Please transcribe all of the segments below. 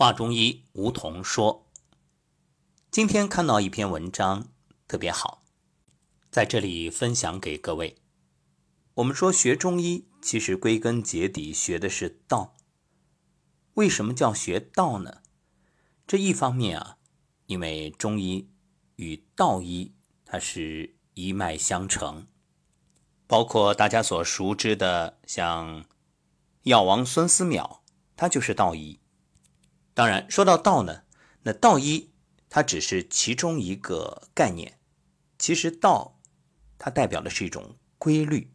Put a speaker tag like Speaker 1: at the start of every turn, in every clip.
Speaker 1: 华中医吴桐说：“今天看到一篇文章，特别好，在这里分享给各位。我们说学中医，其实归根结底学的是道。为什么叫学道呢？这一方面啊，因为中医与道医它是一脉相承，包括大家所熟知的，像药王孙思邈，他就是道医。”当然，说到道呢，那道医它只是其中一个概念。其实道，它代表的是一种规律。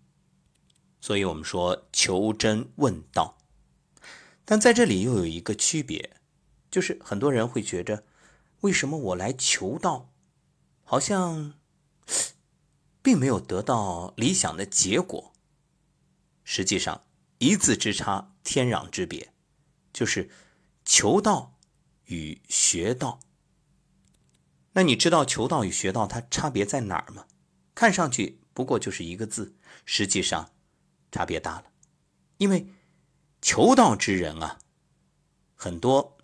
Speaker 1: 所以我们说求真问道，但在这里又有一个区别，就是很多人会觉着，为什么我来求道，好像并没有得到理想的结果。实际上，一字之差，天壤之别，就是。求道与学道，那你知道求道与学道它差别在哪儿吗？看上去不过就是一个字，实际上差别大了。因为求道之人啊，很多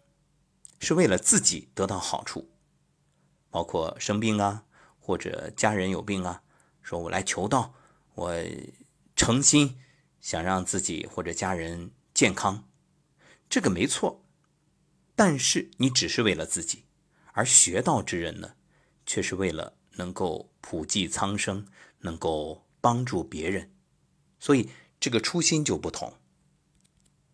Speaker 1: 是为了自己得到好处，包括生病啊，或者家人有病啊，说我来求道，我诚心想让自己或者家人健康，这个没错。但是你只是为了自己，而学道之人呢，却是为了能够普济苍生，能够帮助别人，所以这个初心就不同。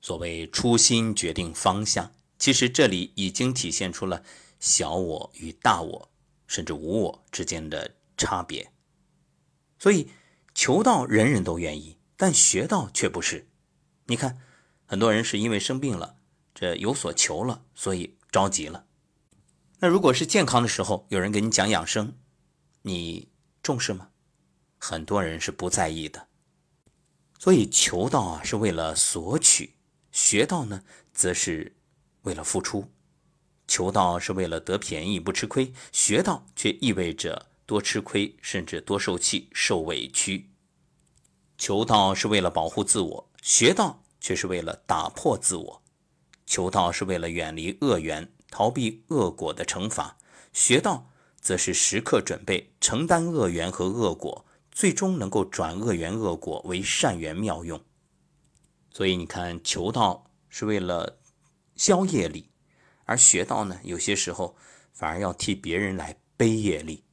Speaker 1: 所谓初心决定方向，其实这里已经体现出了小我与大我，甚至无我之间的差别。所以求道人人都愿意，但学道却不是。你看，很多人是因为生病了。这有所求了，所以着急了。那如果是健康的时候，有人给你讲养生，你重视吗？很多人是不在意的。所以求道啊，是为了索取；学道呢，则是为了付出。求道是为了得便宜不吃亏，学道却意味着多吃亏，甚至多受气、受委屈。求道是为了保护自我，学道却是为了打破自我。求道是为了远离恶缘，逃避恶果的惩罚；学道则是时刻准备承担恶缘和恶果，最终能够转恶缘恶果为善缘妙用。所以你看，求道是为了消业力，而学道呢，有些时候反而要替别人来背业力，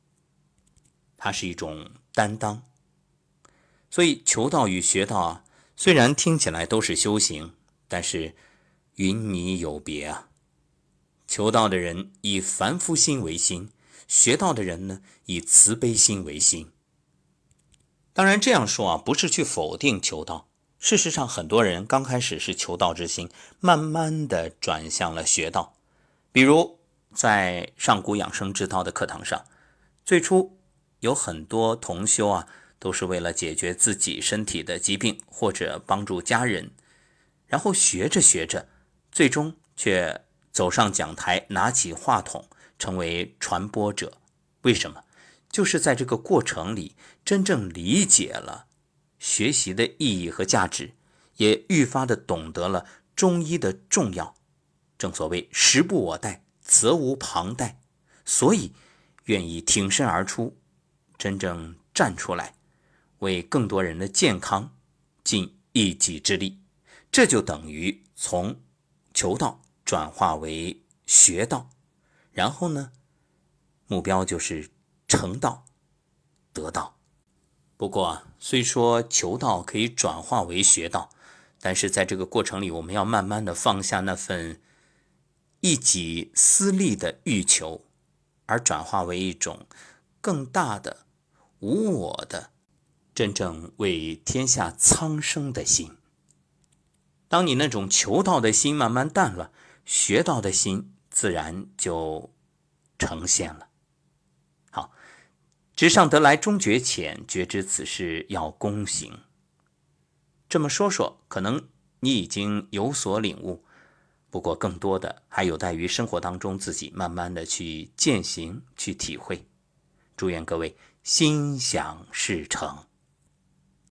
Speaker 1: 它是一种担当。所以求道与学道啊，虽然听起来都是修行，但是。云泥有别啊！求道的人以凡夫心为心，学道的人呢以慈悲心为心。当然这样说啊，不是去否定求道。事实上，很多人刚开始是求道之心，慢慢的转向了学道。比如在上古养生之道的课堂上，最初有很多同修啊，都是为了解决自己身体的疾病或者帮助家人，然后学着学着。最终却走上讲台，拿起话筒，成为传播者。为什么？就是在这个过程里，真正理解了学习的意义和价值，也愈发的懂得了中医的重要。正所谓“时不我待，责无旁贷”，所以愿意挺身而出，真正站出来，为更多人的健康尽一己之力。这就等于从。求道转化为学道，然后呢，目标就是成道、得道。不过，虽说求道可以转化为学道，但是在这个过程里，我们要慢慢的放下那份一己私利的欲求，而转化为一种更大的无我的、真正为天下苍生的心。当你那种求道的心慢慢淡了，学道的心自然就呈现了。好，直上得来终觉浅，觉知此事要躬行。这么说说，可能你已经有所领悟，不过更多的还有待于生活当中自己慢慢的去践行、去体会。祝愿各位心想事成。